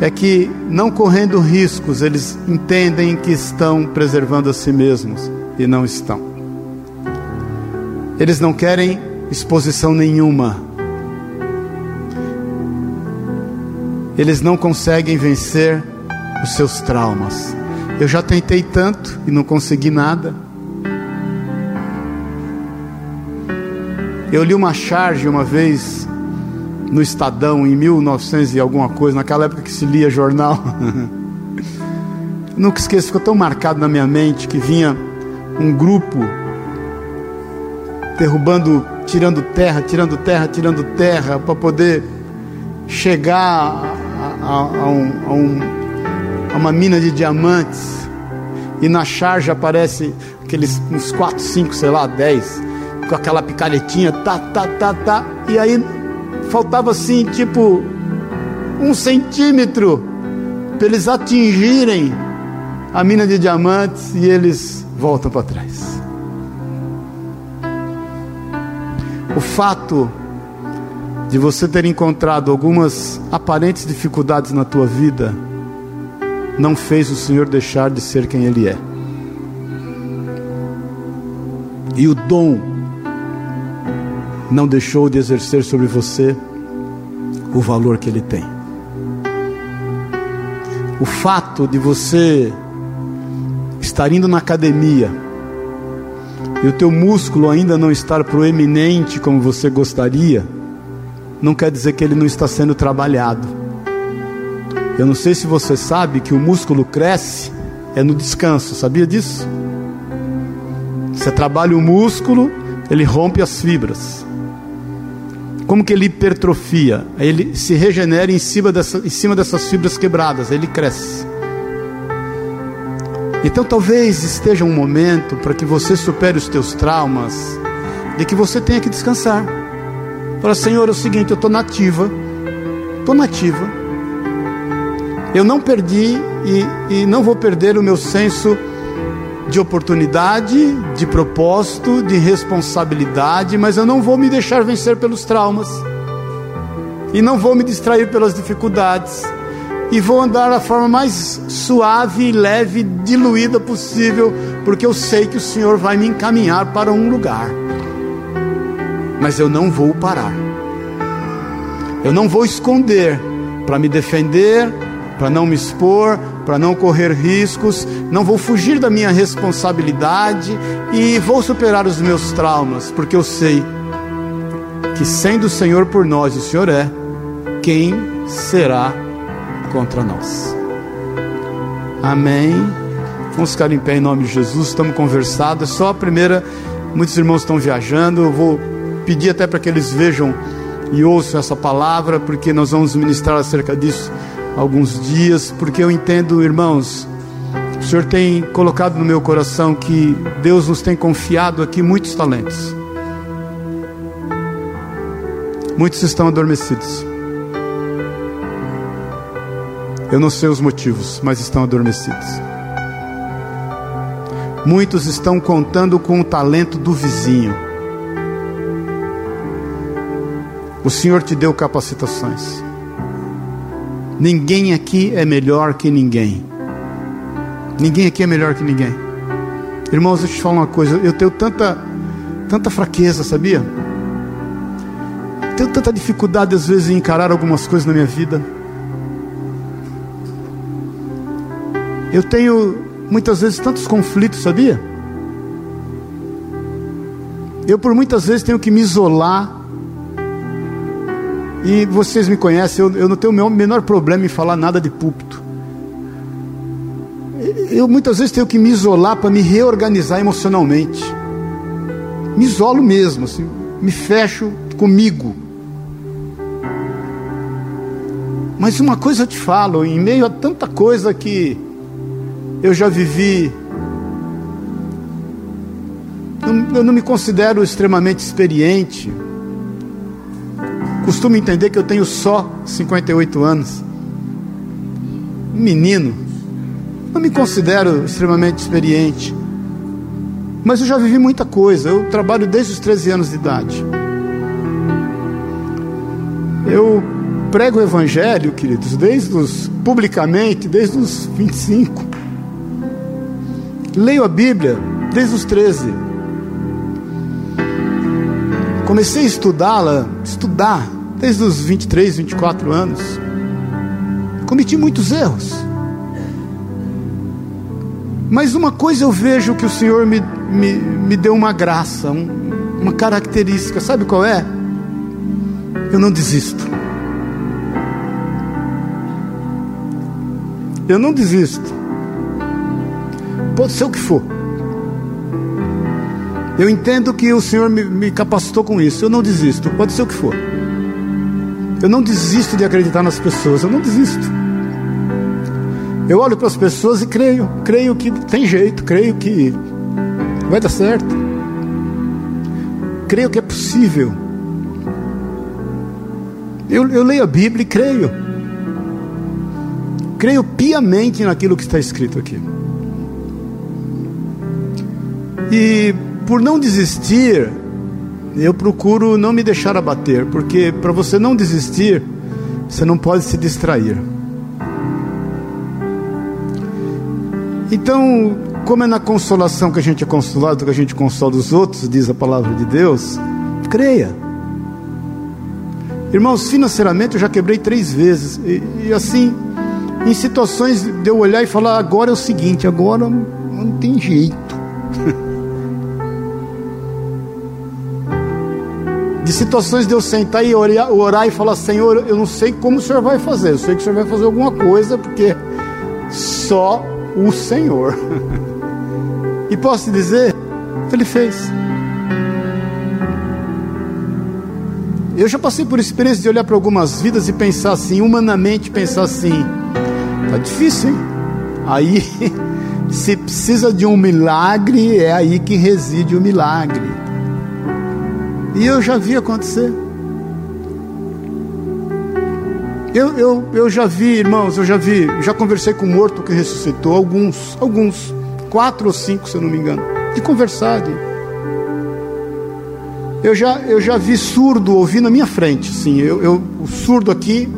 é que, não correndo riscos, eles entendem que estão preservando a si mesmos e não estão. Eles não querem exposição nenhuma. Eles não conseguem vencer os seus traumas. Eu já tentei tanto e não consegui nada. Eu li uma charge uma vez no Estadão em 1900 e alguma coisa, naquela época que se lia jornal. Nunca esqueço, ficou tão marcado na minha mente que vinha um grupo derrubando, tirando terra, tirando terra, tirando terra para poder chegar a, a, a, um, a, um, a uma mina de diamantes. E na charge aparece aqueles uns 4, 5, sei lá, 10 com aquela picaretinha, tá, tá, tá, tá. E aí faltava assim, tipo, um centímetro para eles atingirem a mina de diamantes e eles voltam para trás. O fato de você ter encontrado algumas aparentes dificuldades na tua vida não fez o Senhor deixar de ser quem Ele é. E o dom não deixou de exercer sobre você o valor que ele tem. O fato de você estar indo na academia e o teu músculo ainda não estar proeminente como você gostaria, não quer dizer que ele não está sendo trabalhado. Eu não sei se você sabe que o músculo cresce é no descanso, sabia disso? Você trabalha o músculo, ele rompe as fibras. Como que ele hipertrofia? Ele se regenera em cima, dessa, em cima dessas fibras quebradas, ele cresce. Então talvez esteja um momento para que você supere os teus traumas, de que você tenha que descansar. Fala, Senhor, é o seguinte, eu estou nativa, estou nativa. Eu não perdi e, e não vou perder o meu senso de oportunidade, de propósito, de responsabilidade, mas eu não vou me deixar vencer pelos traumas. E não vou me distrair pelas dificuldades e vou andar da forma mais suave, leve, diluída possível, porque eu sei que o Senhor vai me encaminhar para um lugar. Mas eu não vou parar. Eu não vou esconder para me defender, para não me expor, para não correr riscos, não vou fugir da minha responsabilidade e vou superar os meus traumas, porque eu sei que sendo o Senhor por nós, o Senhor é, quem será contra nós. Amém. Vamos ficar em pé em nome de Jesus. Estamos conversando. É só a primeira. Muitos irmãos estão viajando. Eu vou pedir até para que eles vejam e ouçam essa palavra, porque nós vamos ministrar acerca disso alguns dias. Porque eu entendo, irmãos, o Senhor tem colocado no meu coração que Deus nos tem confiado aqui muitos talentos. Muitos estão adormecidos. Eu não sei os motivos, mas estão adormecidos. Muitos estão contando com o talento do vizinho. O Senhor te deu capacitações. Ninguém aqui é melhor que ninguém. Ninguém aqui é melhor que ninguém. Irmãos, eu te falar uma coisa. Eu tenho tanta, tanta fraqueza, sabia? Tenho tanta dificuldade às vezes em encarar algumas coisas na minha vida. Eu tenho muitas vezes tantos conflitos, sabia? Eu por muitas vezes tenho que me isolar. E vocês me conhecem, eu, eu não tenho o menor problema em falar nada de púlpito. Eu muitas vezes tenho que me isolar para me reorganizar emocionalmente. Me isolo mesmo, assim, me fecho comigo. Mas uma coisa eu te falo, em meio a tanta coisa que eu já vivi. Eu não me considero extremamente experiente. Costumo entender que eu tenho só 58 anos. Menino. Não me considero extremamente experiente. Mas eu já vivi muita coisa. Eu trabalho desde os 13 anos de idade. Eu prego o evangelho, queridos, desde os publicamente, desde os 25. Leio a Bíblia desde os 13. Comecei a estudá-la, estudar, desde os 23, 24 anos. Cometi muitos erros. Mas uma coisa eu vejo que o Senhor me, me, me deu uma graça, um, uma característica, sabe qual é? Eu não desisto. Eu não desisto. Pode ser o que for. Eu entendo que o Senhor me, me, capacitou com isso. Eu não desisto. Pode ser o que for. Eu não desisto de acreditar nas pessoas. Eu não desisto. Eu olho para as pessoas e creio. Creio que tem jeito. Creio que vai dar certo. Creio que é possível. Eu, eu leio a Bíblia e creio creio piamente naquilo que está escrito aqui. E por não desistir, eu procuro não me deixar abater, porque para você não desistir, você não pode se distrair. Então, como é na consolação que a gente é consolado, que a gente consola os outros, diz a palavra de Deus, creia. Irmãos, financeiramente eu já quebrei três vezes, e, e assim, em situações de eu olhar e falar: agora é o seguinte, agora não tem jeito. de situações de eu sentar e orar, orar, e falar: Senhor, eu não sei como o Senhor vai fazer, eu sei que o Senhor vai fazer alguma coisa, porque só o Senhor. e posso te dizer, Ele fez. Eu já passei por experiência de olhar para algumas vidas e pensar assim, humanamente pensar assim, tá difícil, hein? Aí, se precisa de um milagre, é aí que reside o milagre. E eu já vi acontecer. Eu, eu, eu já vi, irmãos, eu já vi, já conversei com um morto que ressuscitou, alguns, alguns, quatro ou cinco, se eu não me engano, de conversar. De... Eu, já, eu já vi surdo ouvir na minha frente, sim, eu, eu, o surdo aqui,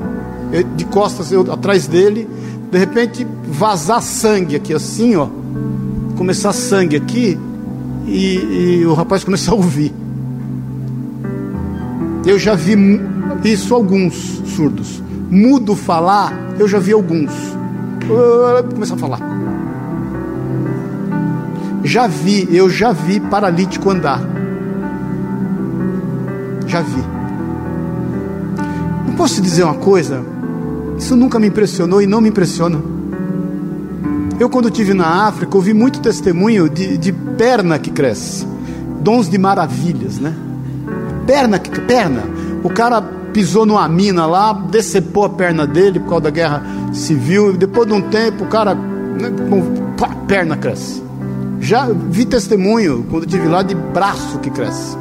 de costas, eu atrás dele, de repente vazar sangue aqui, assim, ó, começar sangue aqui, e, e o rapaz começar a ouvir. Eu já vi isso alguns surdos mudo falar, eu já vi alguns. Começar a falar. Já vi, eu já vi paralítico andar. Já vi. Não posso dizer uma coisa? Isso nunca me impressionou e não me impressiona. Eu, quando estive na África, ouvi muito testemunho de, de perna que cresce, dons de maravilhas, né? Perna perna. O cara pisou numa mina lá, decepou a perna dele por causa da guerra civil, e depois de um tempo o cara, né, pá, perna cresce. Já vi testemunho, quando estive lá, de braço que cresce.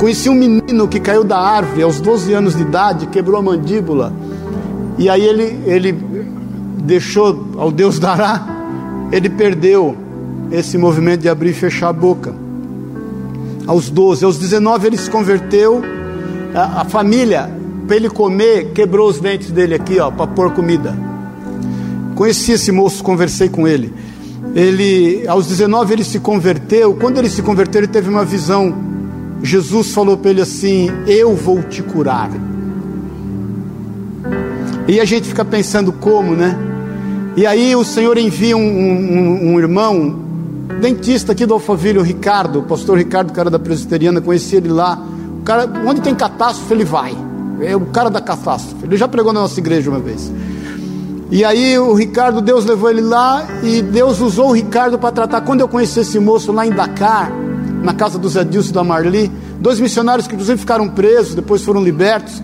Conheci um menino que caiu da árvore aos 12 anos de idade, quebrou a mandíbula, e aí ele, ele deixou ao Deus dará, ele perdeu esse movimento de abrir e fechar a boca. Aos 12, aos 19 ele se converteu a, a família, para ele comer, quebrou os dentes dele aqui, ó, para pôr comida. Conheci esse moço, conversei com ele. Ele, aos 19, ele se converteu. Quando ele se converteu, ele teve uma visão. Jesus falou para ele assim: Eu vou te curar. E a gente fica pensando como, né? E aí o Senhor envia um, um, um irmão, dentista aqui do Alphaville, o Ricardo, o pastor Ricardo, cara da presbiteriana, conheci ele lá cara, onde tem catástrofe, ele vai. É o cara da catástrofe. Ele já pregou na nossa igreja uma vez. E aí o Ricardo, Deus levou ele lá e Deus usou o Ricardo para tratar. Quando eu conheci esse moço lá em Dakar, na casa do Zé Dilson da Marli, dois missionários que inclusive ficaram presos, depois foram libertos.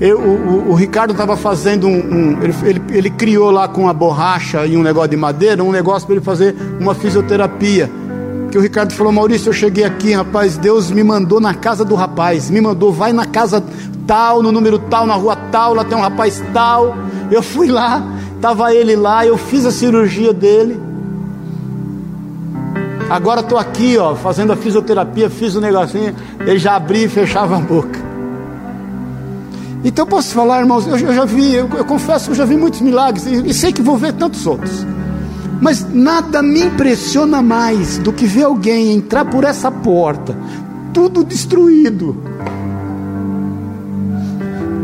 Eu, o, o, Ricardo estava fazendo um. um ele, ele, ele, criou lá com a borracha e um negócio de madeira, um negócio para ele fazer uma fisioterapia que o Ricardo falou: Maurício, eu cheguei aqui, rapaz. Deus me mandou na casa do rapaz, me mandou, vai na casa tal, no número tal, na rua tal, lá tem um rapaz tal. Eu fui lá, estava ele lá, eu fiz a cirurgia dele. Agora estou aqui, ó, fazendo a fisioterapia, fiz o um negocinho, ele já abria e fechava a boca. Então posso falar, irmãos, eu, eu já vi, eu, eu, confesso que eu já vi muitos milagres e, e sei que vou ver tantos outros. Mas nada me impressiona mais do que ver alguém entrar por essa porta, tudo destruído,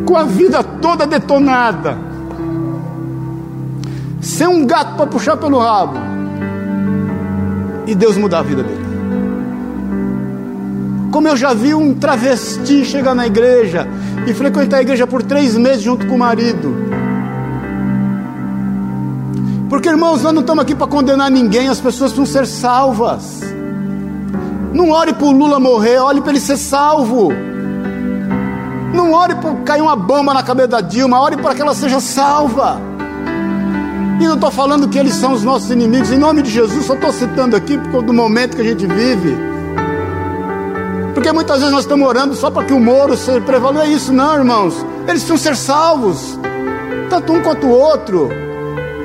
com a vida toda detonada, sem um gato para puxar pelo rabo, e Deus mudar a vida dele. Como eu já vi um travesti chegar na igreja e frequentar a igreja por três meses junto com o marido porque, irmãos, nós não estamos aqui para condenar ninguém, as pessoas precisam ser salvas. Não ore para o Lula morrer, ore para ele ser salvo. Não ore para cair uma bomba na cabeça da Dilma, ore para que ela seja salva. E não estou falando que eles são os nossos inimigos, em nome de Jesus, só estou citando aqui porque do momento que a gente vive. Porque muitas vezes nós estamos orando só para que o Moro se prevaleça. Não é isso, não, irmãos. Eles precisam ser salvos. tanto um quanto o outro.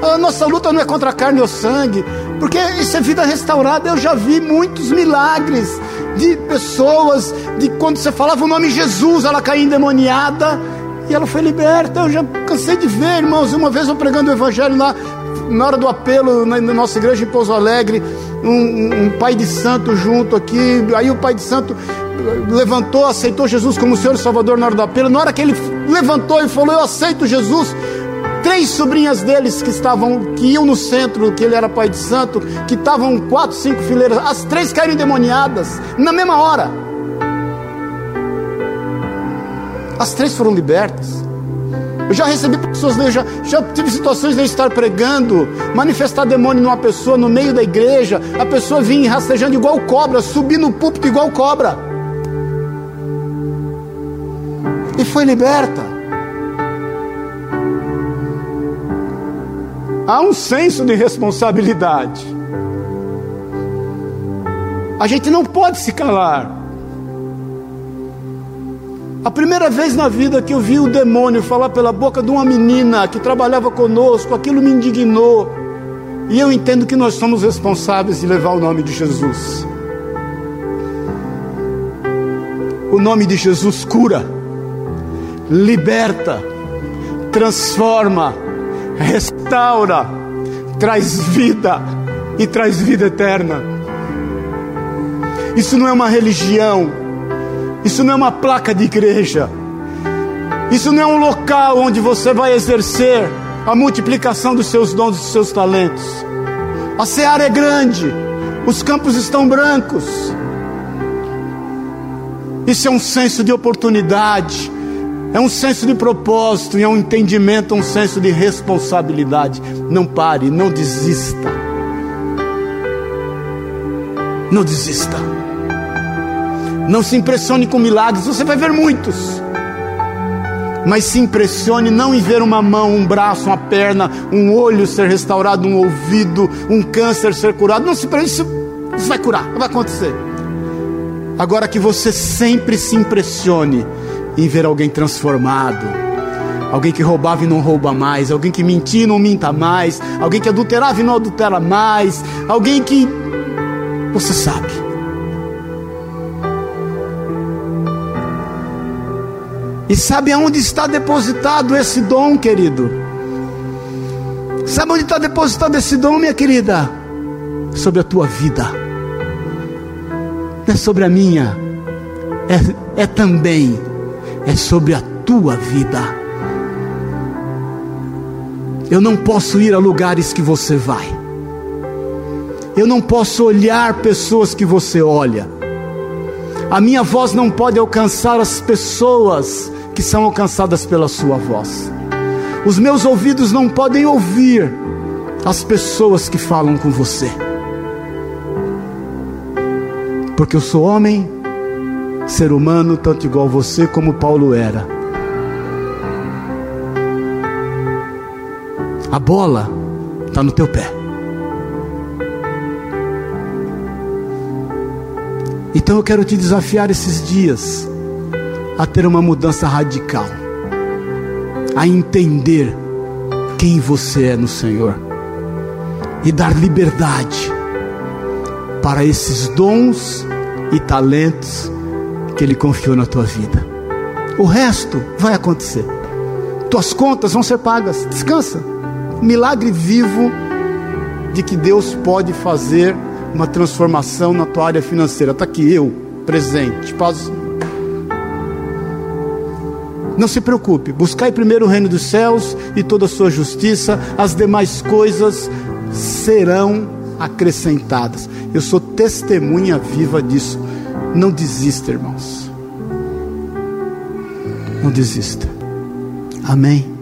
A nossa luta não é contra a carne ou sangue, porque isso é vida restaurada. Eu já vi muitos milagres de pessoas, de quando você falava o nome Jesus, ela caía endemoniada e ela foi liberta. Eu já cansei de ver, irmãos. Uma vez eu pregando o evangelho lá, na hora do apelo, na, na nossa igreja em Pouso Alegre, um, um, pai de santo junto aqui. Aí o pai de santo levantou, aceitou Jesus como Senhor e Salvador na hora do apelo. Na hora que ele levantou e falou: Eu aceito Jesus. Três sobrinhas deles que estavam, que iam no centro, que ele era pai de santo, que estavam quatro, cinco fileiras, as três caíram endemoniadas na mesma hora. As três foram libertas. Eu já recebi pessoas, eu já, já tive situações de eu estar pregando, manifestar demônio numa pessoa no meio da igreja, a pessoa vinha rastejando igual cobra, subir no púlpito igual cobra. E foi liberta. Há um senso de responsabilidade. A gente não pode se calar. A primeira vez na vida que eu vi o demônio falar pela boca de uma menina que trabalhava conosco, aquilo me indignou. E eu entendo que nós somos responsáveis de levar o nome de Jesus. O nome de Jesus cura, liberta, transforma, restaura, traz vida e traz vida eterna. Isso não é uma religião, isso não é uma placa de igreja. Isso não é um local onde você vai exercer a multiplicação dos seus dons, dos seus talentos. A seara é grande, os campos estão brancos. Isso é um senso de oportunidade, é um senso de propósito é um entendimento, um senso de responsabilidade. Não pare, não desista. Não desista. Não se impressione com milagres, você vai ver muitos. Mas se impressione não em ver uma mão, um braço, uma perna, um olho ser restaurado, um ouvido, um câncer ser curado. Não se isso, isso vai curar, vai acontecer. Agora que você sempre se impressione em ver alguém transformado, alguém que roubava e não rouba mais, alguém que mentia e não minta mais, alguém que adulterava e não adultera mais, alguém que você sabe E sabe aonde está depositado esse dom, querido? Sabe onde está depositado esse dom, minha querida? Sobre a tua vida. Não é sobre a minha. É, é também. É sobre a tua vida. Eu não posso ir a lugares que você vai. Eu não posso olhar pessoas que você olha. A minha voz não pode alcançar as pessoas que são alcançadas pela Sua voz. Os meus ouvidos não podem ouvir as pessoas que falam com você, porque eu sou homem, ser humano, tanto igual você como Paulo era. A bola está no teu pé. Então eu quero te desafiar esses dias a ter uma mudança radical, a entender quem você é no Senhor e dar liberdade para esses dons e talentos que Ele confiou na tua vida. O resto vai acontecer. Tuas contas vão ser pagas. Descansa. Milagre vivo de que Deus pode fazer uma transformação na tua área financeira. Está aqui eu, presente. Paz não se preocupe, buscai primeiro o reino dos céus e toda a sua justiça, as demais coisas serão acrescentadas. Eu sou testemunha viva disso. Não desista, irmãos. Não desista. Amém.